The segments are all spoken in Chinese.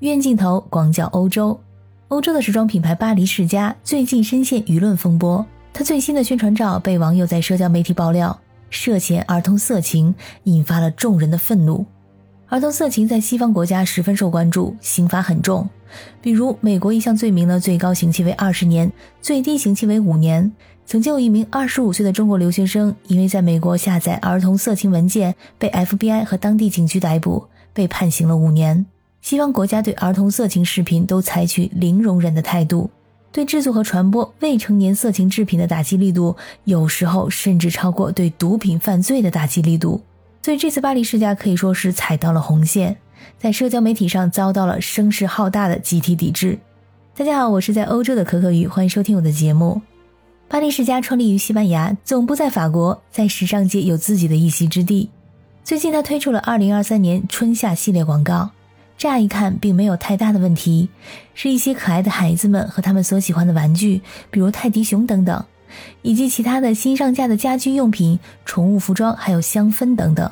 远镜头广角欧洲，欧洲的时装品牌巴黎世家最近深陷舆论风波。它最新的宣传照被网友在社交媒体爆料涉嫌儿童色情，引发了众人的愤怒。儿童色情在西方国家十分受关注，刑罚很重。比如，美国一项罪名呢，最高刑期为二十年，最低刑期为五年。曾经有一名二十五岁的中国留学生，因为在美国下载儿童色情文件，被 FBI 和当地警局逮捕，被判刑了五年。西方国家对儿童色情视频都采取零容忍的态度，对制作和传播未成年色情制品的打击力度，有时候甚至超过对毒品犯罪的打击力度。所以这次巴黎世家可以说是踩到了红线，在社交媒体上遭到了声势浩大的集体抵制。大家好，我是在欧洲的可可鱼，欢迎收听我的节目。巴黎世家创立于西班牙，总部在法国，在时尚界有自己的一席之地。最近，他推出了2023年春夏系列广告，乍一看并没有太大的问题，是一些可爱的孩子们和他们所喜欢的玩具，比如泰迪熊等等。以及其他的新上架的家居用品、宠物服装，还有香氛等等。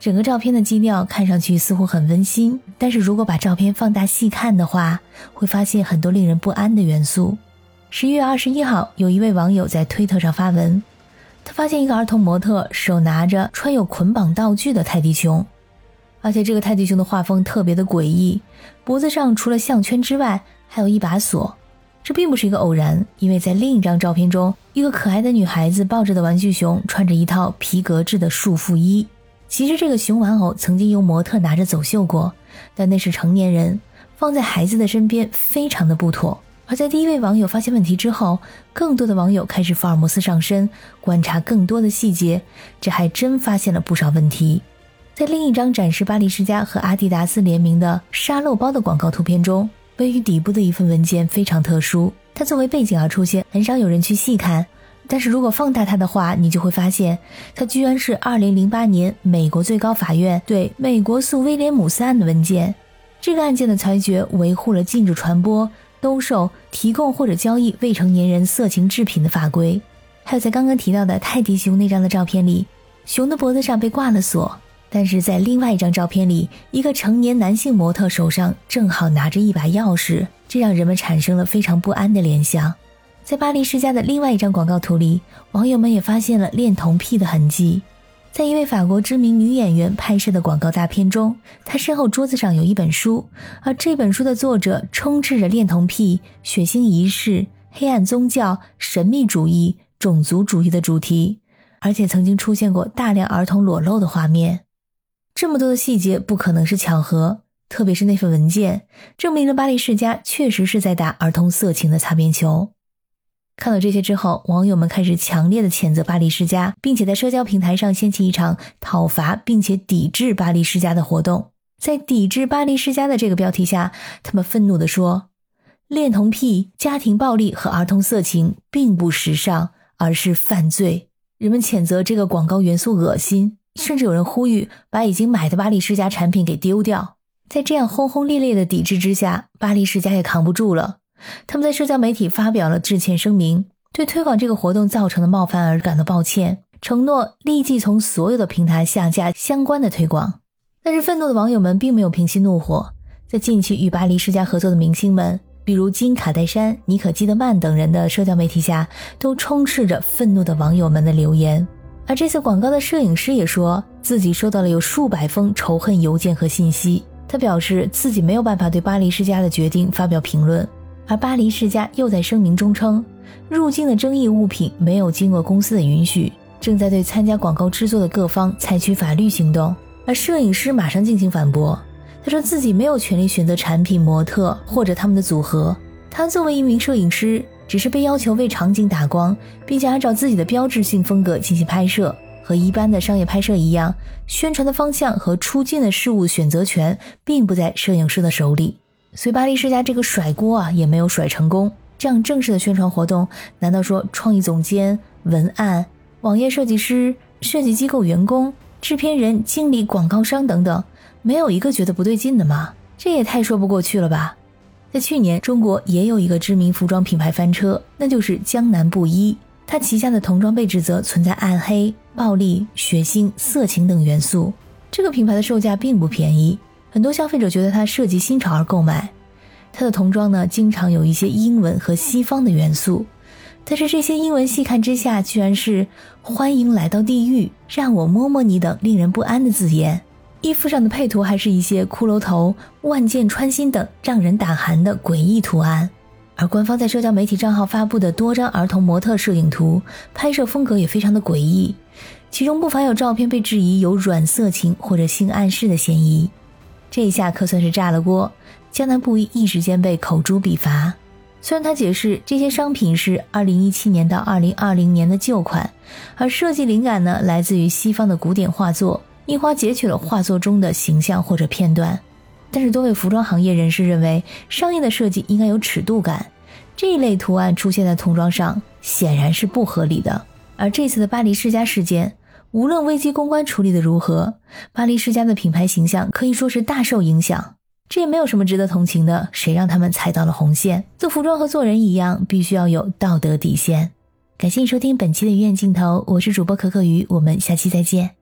整个照片的基调看上去似乎很温馨，但是如果把照片放大细看的话，会发现很多令人不安的元素。十一月二十一号，有一位网友在推特上发文，他发现一个儿童模特手拿着穿有捆绑道具的泰迪熊，而且这个泰迪熊的画风特别的诡异，脖子上除了项圈之外，还有一把锁。这并不是一个偶然，因为在另一张照片中，一个可爱的女孩子抱着的玩具熊穿着一套皮革制的束缚衣。其实这个熊玩偶曾经由模特拿着走秀过，但那是成年人放在孩子的身边，非常的不妥。而在第一位网友发现问题之后，更多的网友开始福尔摩斯上身，观察更多的细节，这还真发现了不少问题。在另一张展示巴黎世家和阿迪达斯联名的沙漏包的广告图片中。位于底部的一份文件非常特殊，它作为背景而出现，很少有人去细看。但是如果放大它的话，你就会发现，它居然是2008年美国最高法院对美国诉威廉姆斯案的文件。这个案件的裁决维护了禁止传播、兜售、提供或者交易未成年人色情制品的法规。还有在刚刚提到的泰迪熊那张的照片里，熊的脖子上被挂了锁。但是在另外一张照片里，一个成年男性模特手上正好拿着一把钥匙，这让人们产生了非常不安的联想。在巴黎世家的另外一张广告图里，网友们也发现了恋童癖的痕迹。在一位法国知名女演员拍摄的广告大片中，她身后桌子上有一本书，而这本书的作者充斥着恋童癖、血腥仪式、黑暗宗教、神秘主义、种族主义的主题，而且曾经出现过大量儿童裸露的画面。这么多的细节不可能是巧合，特别是那份文件，证明了巴黎世家确实是在打儿童色情的擦边球。看到这些之后，网友们开始强烈的谴责巴黎世家，并且在社交平台上掀起一场讨伐并且抵制巴黎世家的活动。在抵制巴黎世家的这个标题下，他们愤怒地说：“恋童癖、家庭暴力和儿童色情并不时尚，而是犯罪。”人们谴责这个广告元素恶心。甚至有人呼吁把已经买的巴黎世家产品给丢掉。在这样轰轰烈烈的抵制之下，巴黎世家也扛不住了。他们在社交媒体发表了致歉声明，对推广这个活动造成的冒犯而感到抱歉，承诺立即从所有的平台下架相关的推广。但是愤怒的网友们并没有平息怒火，在近期与巴黎世家合作的明星们，比如金卡戴珊、妮可基德曼等人的社交媒体下，都充斥着愤怒的网友们的留言。而这次广告的摄影师也说自己收到了有数百封仇恨邮件和信息。他表示自己没有办法对巴黎世家的决定发表评论。而巴黎世家又在声明中称，入境的争议物品没有经过公司的允许，正在对参加广告制作的各方采取法律行动。而摄影师马上进行反驳，他说自己没有权利选择产品、模特或者他们的组合。他作为一名摄影师。只是被要求为场景打光，并且按照自己的标志性风格进行拍摄，和一般的商业拍摄一样，宣传的方向和出镜的事物选择权并不在摄影师的手里。所以巴黎世家这个甩锅啊，也没有甩成功。这样正式的宣传活动，难道说创意总监、文案、网页设计师、设计机构员工、制片人、经理、广告商等等，没有一个觉得不对劲的吗？这也太说不过去了吧！在去年，中国也有一个知名服装品牌翻车，那就是江南布衣。它旗下的童装被指责存在暗黑、暴力、血腥、色情等元素。这个品牌的售价并不便宜，很多消费者觉得它设计新潮而购买。它的童装呢，经常有一些英文和西方的元素，但是这些英文细看之下，居然是“欢迎来到地狱”“让我摸摸你”等令人不安的字眼。衣服上的配图还是一些骷髅头、万箭穿心等让人胆寒的诡异图案。而官方在社交媒体账号发布的多张儿童模特摄影图，拍摄风格也非常的诡异，其中不乏有照片被质疑有软色情或者性暗示的嫌疑。这一下可算是炸了锅，江南布衣一时间被口诛笔伐。虽然他解释这些商品是2017年到2020年的旧款，而设计灵感呢来自于西方的古典画作，印花截取了画作中的形象或者片段。但是多位服装行业人士认为，商业的设计应该有尺度感，这一类图案出现在童装上显然是不合理的。而这次的巴黎世家事件，无论危机公关处理的如何，巴黎世家的品牌形象可以说是大受影响。这也没有什么值得同情的，谁让他们踩到了红线？做服装和做人一样，必须要有道德底线。感谢你收听本期的鱼眼镜头，我是主播可可鱼，我们下期再见。